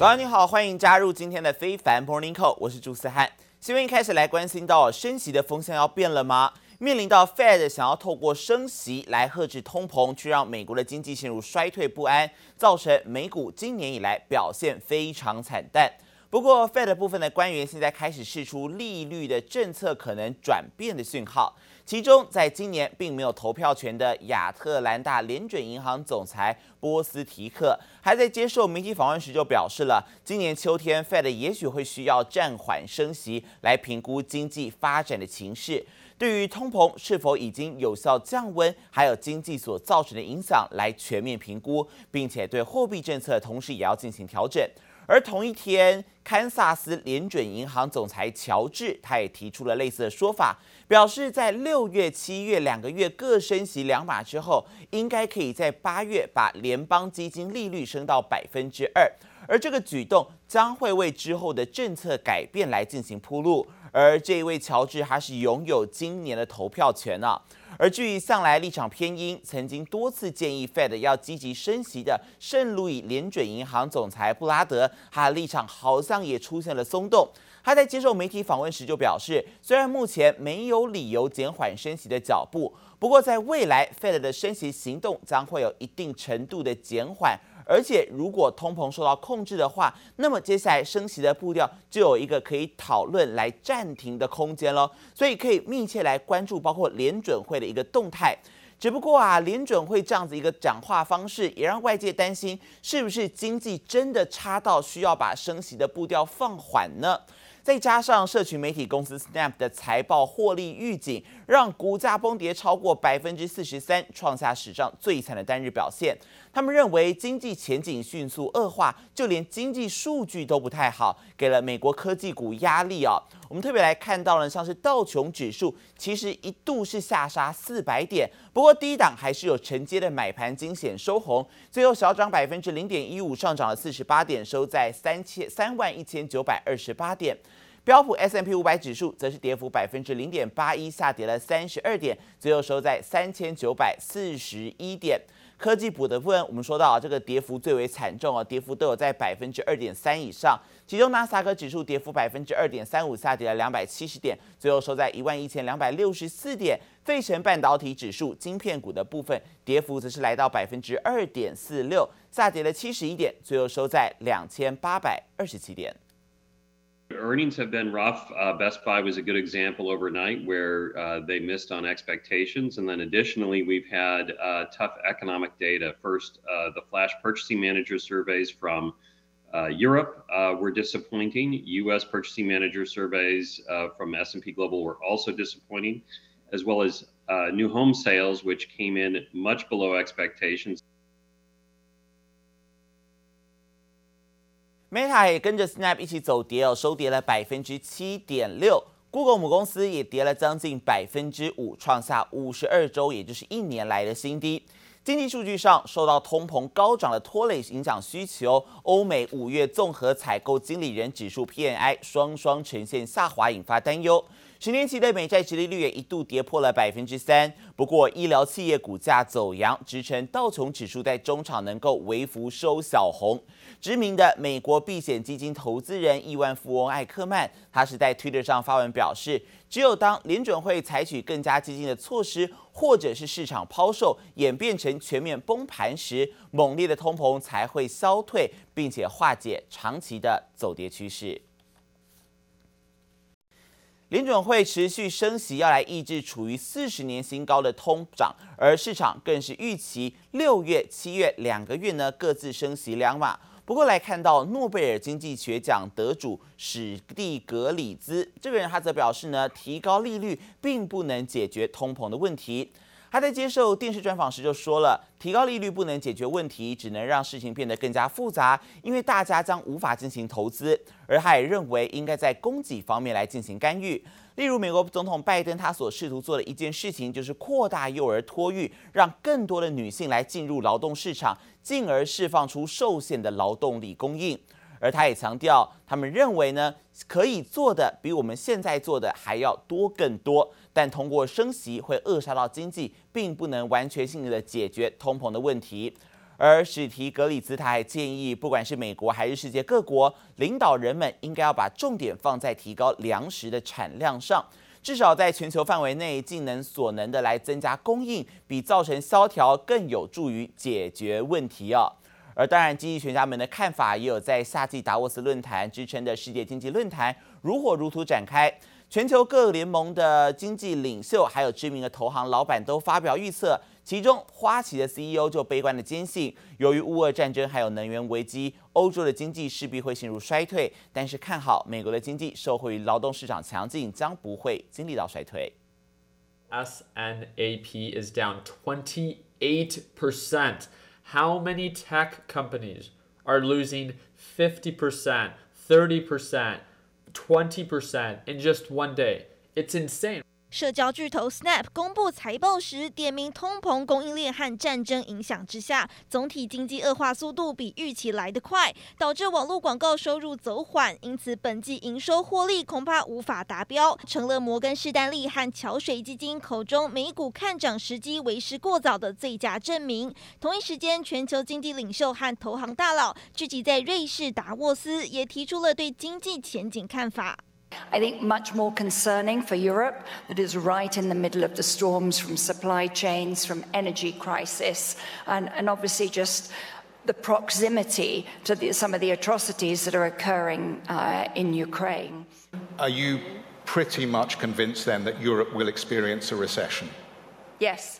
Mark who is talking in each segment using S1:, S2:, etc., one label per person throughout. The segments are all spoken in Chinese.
S1: 早上你好，欢迎加入今天的非凡 Morning Call，我是朱思翰。新闻一开始来关心到升息的风向要变了吗？面临到 Fed 想要透过升息来遏制通膨，去让美国的经济陷入衰退不安，造成美股今年以来表现非常惨淡。不过 Fed 部分的官员现在开始试出利率的政策可能转变的讯号。其中，在今年并没有投票权的亚特兰大联准银行总裁波斯提克，还在接受媒体访问时就表示了，今年秋天 Fed 也许会需要暂缓升息，来评估经济发展的情势，对于通膨是否已经有效降温，还有经济所造成的影响来全面评估，并且对货币政策同时也要进行调整。而同一天，堪萨斯联准银行总裁乔治他也提出了类似的说法，表示在六月、七月两个月各升息两码之后，应该可以在八月把联邦基金利率升到百分之二，而这个举动将会为之后的政策改变来进行铺路。而这一位乔治，还是拥有今年的投票权啊。而至于向来立场偏鹰、曾经多次建议 Fed 要积极升息的圣路易联准银行总裁布拉德，他的立场好像也出现了松动。他在接受媒体访问时就表示，虽然目前没有理由减缓升息的脚步，不过在未来 Fed 的升息行动将会有一定程度的减缓。而且，如果通膨受到控制的话，那么接下来升息的步调就有一个可以讨论来暂停的空间喽。所以可以密切来关注，包括联准会的一个动态。只不过啊，联准会这样子一个讲话方式，也让外界担心，是不是经济真的差到需要把升息的步调放缓呢？再加上社群媒体公司 Snap 的财报获利预警，让股价崩跌超过百分之四十三，创下史上最惨的单日表现。他们认为经济前景迅速恶化，就连经济数据都不太好，给了美国科技股压力啊。我们特别来看到了，像是道琼指数，其实一度是下杀四百点，不过低档还是有承接的买盘惊险收红，最后小涨百分之零点一五，上涨了四十八点，收在三千三万一千九百二十八点。标普 S M P 五百指数则是跌幅百分之零点八一，下跌了三十二点，最后收在三千九百四十一点。科技股的部分，我们说到啊，这个跌幅最为惨重啊，跌幅都有在百分之二点三以上。其中纳斯达克指数跌幅百分之二点三五，下跌了两百七十点，最后收在一万一千两百六十四点。费城半导体指数晶片股的部分，跌幅则是来到百分之二点四六，下跌了七十一点，最后收在两千八百二十七点。
S2: Earnings have been rough. Uh, Best Buy was a good example overnight where uh, they missed on expectations. And then additionally, we've had uh, tough economic data. First, uh, the flash purchasing manager surveys from uh, Europe uh, were disappointing. U.S. purchasing manager surveys from S&P Global were also disappointing, as well as new home sales, which came in much below expectations.
S1: Meta 也跟着 Snap 一起走跌哦，收跌了百分之七点六。Google 母公司也跌了将近百分之五，创下五十二周，也就是一年来的新低。经济数据上受到通膨高涨的拖累，影响需求。欧美五月综合采购经理人指数 PNI 双双呈现下滑，引发担忧。十年期的美债殖利率也一度跌破了百分之三，不过医疗企业股价走扬，支撑道琼指数在中场能够微幅收小红。知名的美国避险基金投资人亿万富翁艾克曼，他是在 Twitter 上发文表示，只有当联准会采取更加激进的措施，或者是市场抛售演变成全面崩盘时，猛烈的通膨才会消退，并且化解长期的走跌趋势。联准会持续升息，要来抑制处于四十年新高的通胀，而市场更是预期六月、七月两个月呢各自升息两码。不过来看到诺贝尔经济学奖得主史蒂格里兹这个人，他则表示呢，提高利率并不能解决通膨的问题。他在接受电视专访时就说了，提高利率不能解决问题，只能让事情变得更加复杂，因为大家将无法进行投资。而他也认为，应该在供给方面来进行干预。例如，美国总统拜登他所试图做的一件事情，就是扩大幼儿托育，让更多的女性来进入劳动市场，进而释放出受限的劳动力供应。而他也强调，他们认为呢，可以做的比我们现在做的还要多更多。但通过升息会扼杀到经济，并不能完全性的解决通膨的问题。而史提格里兹他还建议，不管是美国还是世界各国领导人们，应该要把重点放在提高粮食的产量上，至少在全球范围内尽能所能的来增加供应，比造成萧条更有助于解决问题哦。而当然，经济学家们的看法也有在夏季达沃斯论坛之称的世界经济论坛如火如荼展开。全球各联盟的经济领袖，还有知名的投行老板都发表预测，其中花旗的 CEO 就悲观的坚信，由于乌俄战争还有能源危机，欧洲的经济势必会陷入衰退，但是看好美国的经济受惠于劳动市场强劲，将不会经历到衰退。
S3: SNAP is down 28%. How many tech companies are losing 50%, 30%? Twenty percent in just one day. It's insane.
S4: 社交巨头 Snap 公布财报时，点名通膨、供应链和战争影响之下，总体经济恶化速度比预期来得快，导致网络广告收入走缓，因此本季营收获利恐怕无法达标，成了摩根士丹利和桥水基金口中美股看涨时机为时过早的最佳证明。同一时间，全球经济领袖和投行大佬聚集在瑞士达沃斯，也提出了对经济前景看法。
S5: I think much more concerning for Europe that is right in the middle of the storms from supply chains, from energy crisis, and, and obviously just the proximity to the, some of the atrocities that are occurring uh, in Ukraine.
S6: Are you pretty much convinced then that Europe will experience a recession?
S5: Yes.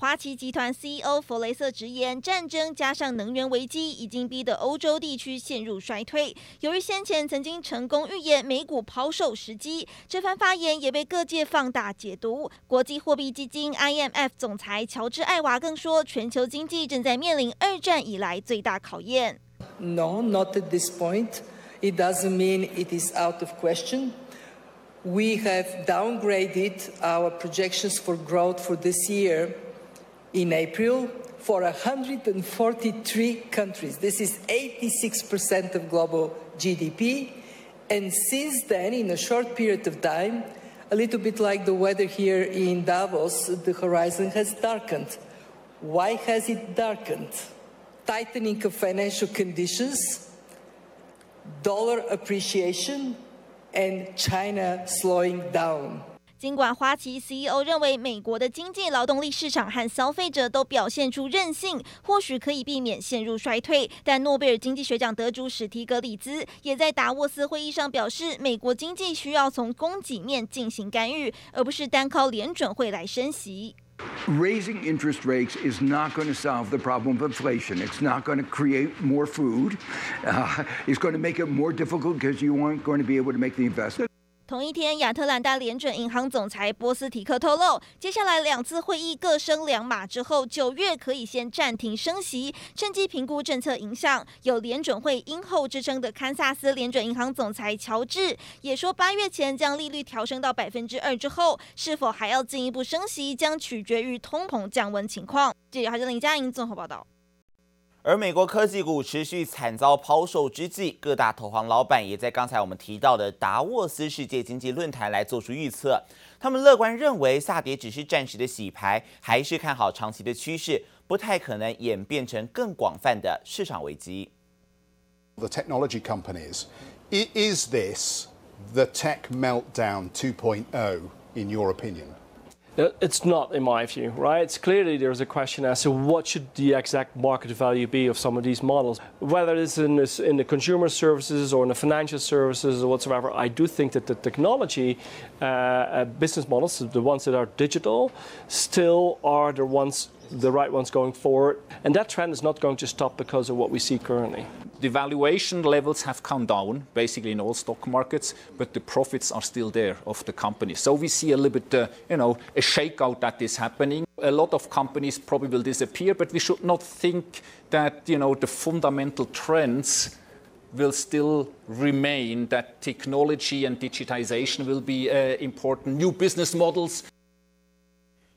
S4: 花旗集团 CEO 弗雷瑟直言，战争加上能源危机已经逼得欧洲地区陷入衰退。由于先前曾经成功预言美股抛售时机，这番发言也被各界放大解读。国际货币基金 IMF 总裁乔治艾娃更说，全球经济正在面临二战以来最大考验。
S7: No, not at this point. It doesn't mean it is out of question. We have downgraded our projections for growth for this year. In April, for 143 countries, this is 86% of global GDP. And since then, in a short period of time, a little bit like the weather here in Davos, the horizon has darkened. Why has it darkened? Tightening of financial conditions, dollar appreciation, and China slowing down.
S4: 尽管花旗 CEO 认为美国的经济、劳动力市场和消费者都表现出韧性，或许可以避免陷入衰退，但诺贝尔经济学奖得主史提格里兹也在达沃斯会议上表示，美国经济需要从供给面进行干预，而不是单靠联准会来升息。
S8: Raising interest rates is not going to solve the problem of inflation. It's not going to create more food. Uh, it's going to make it more difficult because you aren't going to be able to make the investment.
S4: 同一天，亚特兰大联准银行总裁波斯提克透露，接下来两次会议各升两码之后，九月可以先暂停升息，趁机评估政策影响。有联准会鹰后之称的堪萨斯联准银行总裁乔治也说，八月前将利率调升到百分之二之后，是否还要进一步升息，将取决于通膨降温情况。记者还是林佳莹综合报道。
S1: 而美国科技股持续惨遭抛售之际，各大投行老板也在刚才我们提到的达沃斯世界经济论坛来做出预测。他们乐观认为下跌只是暂时的洗牌，还是看好长期的趋势，不太可能演变成更广泛的市场危机。
S9: The technology companies, is this the tech meltdown 2.0 in your opinion?
S10: It's not, in my view, right? It's clearly there's a question as to what should the exact market value be of some of these models. Whether it's in, this, in the consumer services or in the financial services or whatsoever, I do think that the technology uh, uh, business models, the ones that are digital, still are the ones the right ones going forward. And that trend is not going to stop because of what we see currently.
S11: The valuation levels have come down basically in all stock markets, but the profits are still there of the company. So we see a little bit, uh, you know, a shakeout that is happening. A lot of companies probably will disappear, but we should not think that, you know, the fundamental trends will still remain, that technology and digitization will be uh, important, new business models.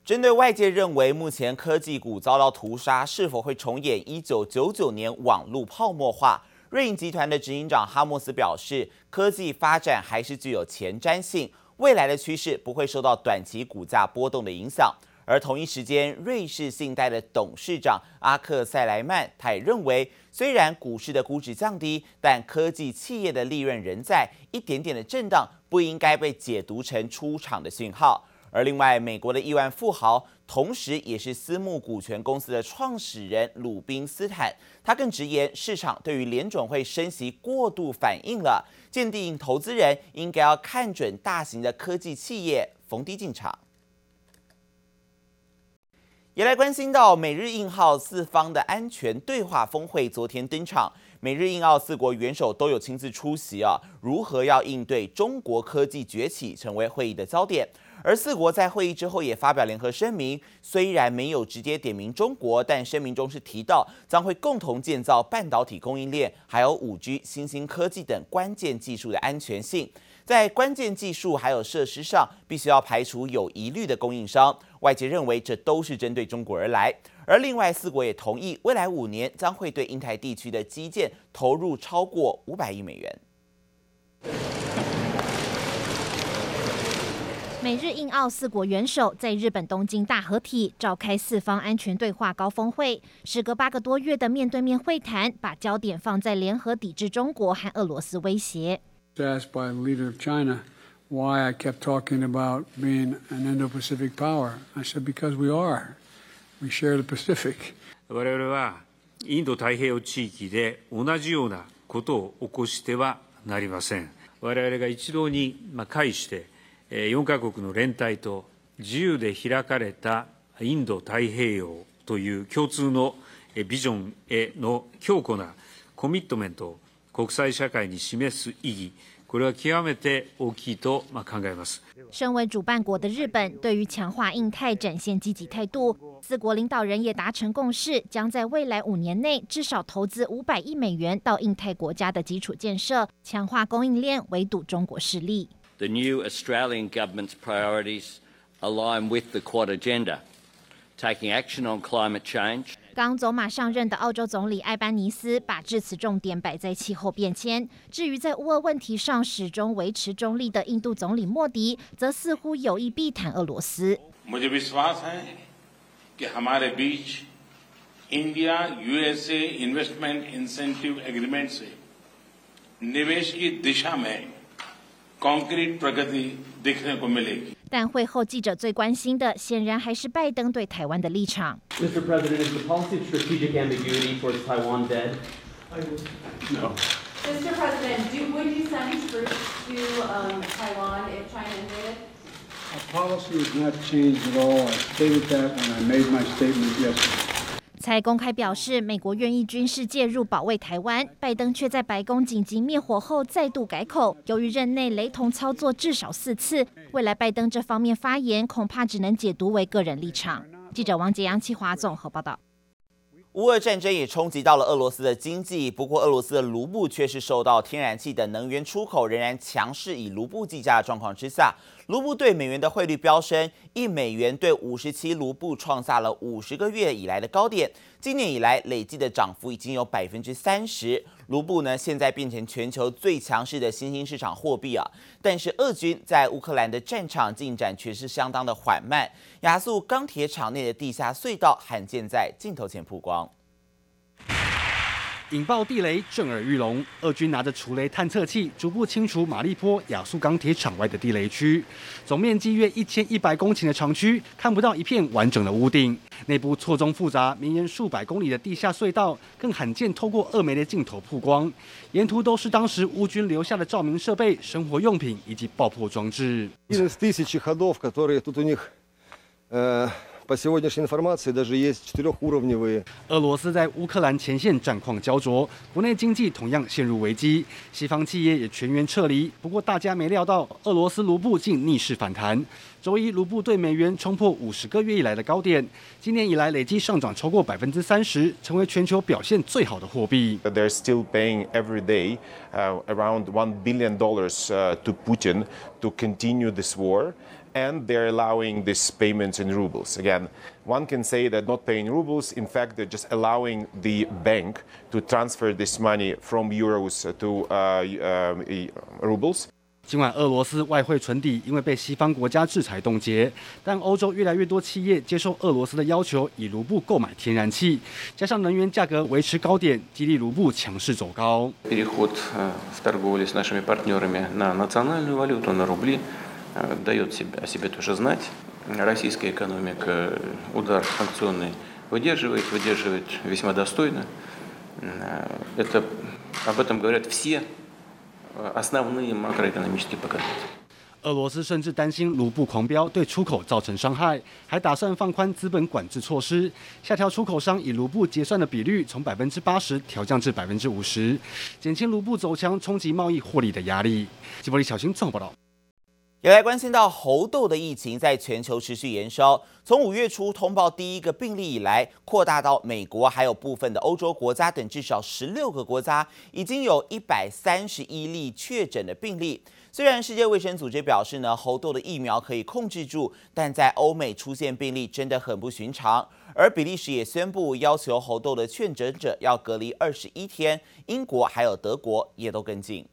S1: 针对外界认为目前科技股遭到屠杀，是否会重演一九九九年网络泡沫化？瑞银集团的执行长哈莫斯表示，科技发展还是具有前瞻性，未来的趋势不会受到短期股价波动的影响。而同一时间，瑞士信贷的董事长阿克塞莱曼他也认为，虽然股市的估值降低，但科技企业的利润仍在，一点点的震荡不应该被解读成出场的讯号。而另外，美国的亿万富豪，同时也是私募股权公司的创始人鲁宾斯坦，他更直言，市场对于联准会升息过度反应了，鉴定投资人应该要看准大型的科技企业逢低进场。也来关心到美日印澳四方的安全对话峰会昨天登场，美日印澳四国元首都有亲自出席啊，如何要应对中国科技崛起成为会议的焦点。而四国在会议之后也发表联合声明，虽然没有直接点名中国，但声明中是提到将会共同建造半导体供应链，还有五 G、新兴科技等关键技术的安全性。在关键技术还有设施上，必须要排除有疑虑的供应商。外界认为这都是针对中国而来。而另外四国也同意，未来五年将会对印太地区的基建投入超过五百亿美元。
S12: 美日印澳四国元首在日本东京大合体召开四方安全对话高峰会，时隔八个多月的面对面会谈，把焦点放在联合抵制中国和俄罗斯威胁。
S13: Asked by the leader of China why I kept talking about being an Indo-Pacific power, I said because we are.
S14: 我々はインド太平洋地域で同じようなことを起こしてはなりません。我々が一堂に会して4カ国の连帯と自由で开かれたインド太平洋という共通のビジョンへの强固なコミットメントを国际社会に示す意义，これは极めて大きいと考えます。
S12: 身为主办国的日本，对于强化印太展现积极态度。四国领导人也达成共识，将在未来五年内至少投资五百亿美元到印太国家的基础建设，强化供应链，围堵中国势力。
S15: The new Australian government's priorities align with the Quad agenda, taking action on climate change.
S12: 刚走马上任的澳洲总理艾班尼斯把致辞重点摆在气候变迁。至于在乌俄问题上始终维持中立的印度总理莫迪，则似乎有意避谈俄罗斯。但会后记者最关心的，显然还是拜登对台湾的立场。Mr. President, is the policy of strategic ambiguity towards Taiwan dead?
S13: No.
S16: Mr. President, do, would you send troops to um, Taiwan if China invaded?
S13: Our policy has not changed at all. I stated that when I made my statement yesterday.
S12: 才公开表示，美国愿意军事介入保卫台湾，拜登却在白宫紧急灭火后再度改口。由于任内雷同操作至少四次，未来拜登这方面发言恐怕只能解读为个人立场。记者王杰阳、气华综合报道。
S1: 乌俄战争也冲击到了俄罗斯的经济，不过俄罗斯的卢布却是受到天然气等能源出口仍然强势以卢布计价的状况之下，卢布对美元的汇率飙升，一美元兑五十七卢布创下了五十个月以来的高点，今年以来累计的涨幅已经有百分之三十。卢布呢，现在变成全球最强势的新兴市场货币啊！但是俄军在乌克兰的战场进展却是相当的缓慢。亚速钢铁厂内的地下隧道罕见在镜头前曝光。
S17: 引爆地雷震耳欲聋，俄军拿着除雷探测器逐步清除马利坡亚速钢铁厂外的地雷区，总面积约一千一百公顷的厂区看不到一片完整的屋顶，内部错综复杂、绵延数百公里的地下隧道更罕见透过俄媒的镜头曝光，沿途都是当时乌军留下的照明设备、生活用品以及爆破装置。俄罗斯在乌克兰前线战况焦灼，国内经济同样陷入危机，西方企业也全员撤离。不过大家没料到，俄罗斯卢布竟逆势反弹。周一，卢布对美元冲破五十个月以来的高点，今年以来累计上涨超过百分之三十，成为全球表现最好的货币。
S18: They're still paying every day around one billion dollars to Putin to continue this war. And they're allowing these payments in rubles. Again, one can say that not paying rubles, in fact, they're just allowing the bank to transfer this money from euros to uh, uh, rubles.
S17: 尽管俄罗斯外汇存底因为被西方国家制裁冻结，但欧洲越来越多企业接受俄罗斯的要求，以卢布购买天然气，加上能源价格维持高点，激励卢布强势走高。俄罗斯甚至担心卢布狂飙对出口造成伤害，还打算放宽资本管制措施，下调出口商以卢布结算的比率，从百分之八十调降至百分之五十，减轻卢布走强冲击贸易获利的压力。吉伯里小新综合报道。
S1: 也来关心到猴痘的疫情在全球持续延烧，从五月初通报第一个病例以来，扩大到美国，还有部分的欧洲国家等至少十六个国家，已经有一百三十一例确诊的病例。虽然世界卫生组织表示呢，猴痘的疫苗可以控制住，但在欧美出现病例真的很不寻常。而比利时也宣布要求猴痘的确诊者要隔离二十一天，英国还有德国也都跟进。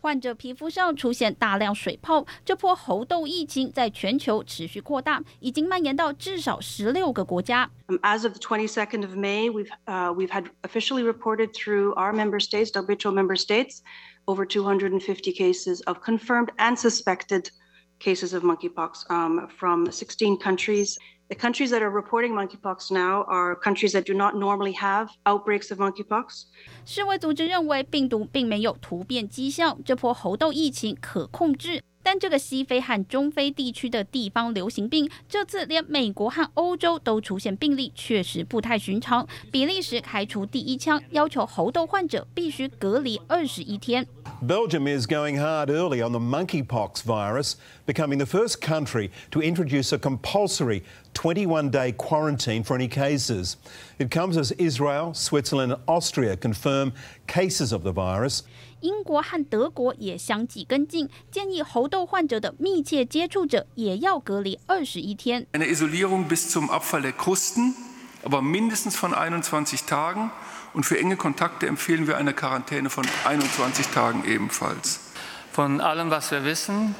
S19: 患者皮肤上出现大量水泡，这波猴痘疫情在全球持续扩大，已经蔓延到至少十六个国家。
S20: As of the 22nd of May, we've uh, we've had officially reported through our member states, WHO member states, over 250 cases of confirmed and suspected cases of monkeypox um, from 16 countries. The countries that are reporting monkeypox now are countries that do not normally have outbreaks of monkeypox.
S19: 世卫组织认为病毒并没有突变迹象，这波猴痘疫情可控制。但这个西非和中非地区的地方流行病，这次连美国和欧洲都出现病例，确实不太寻常。比利时开出第一枪，要求猴痘患者必须隔离二十一天。
S21: Belgium is going hard early on the monkeypox virus, becoming the first country to introduce a compulsory 21-day quarantine for any cases. It comes as Israel, Switzerland, and Austria confirm cases of the virus.
S19: 英国和德国也相继跟进，建议猴痘患者的密切接触者也要隔离二十一天。
S22: Eine Isolierung bis zum Abfall der Krusten, aber mindestens von 21 Tagen. Und für enge Kontakte empfehlen wir eine Quarantäne von 21 Tagen ebenfalls.
S23: Von allem, was wir wissen,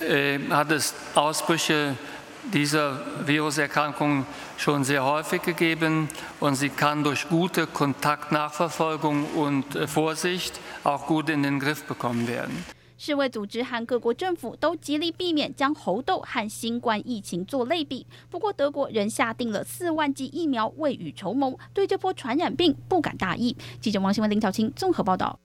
S23: äh, hat es Ausbrüche dieser Viruserkrankung schon sehr häufig gegeben und sie kann durch gute Kontaktnachverfolgung und Vorsicht auch gut in den Griff bekommen werden.
S19: 世卫组织和各国政府都极力避免将猴痘和新冠疫情做类比。不过，德国仍下定了四万剂疫苗，未雨绸缪，对这波传染病不敢大意。记者王新文、林巧清综合报道。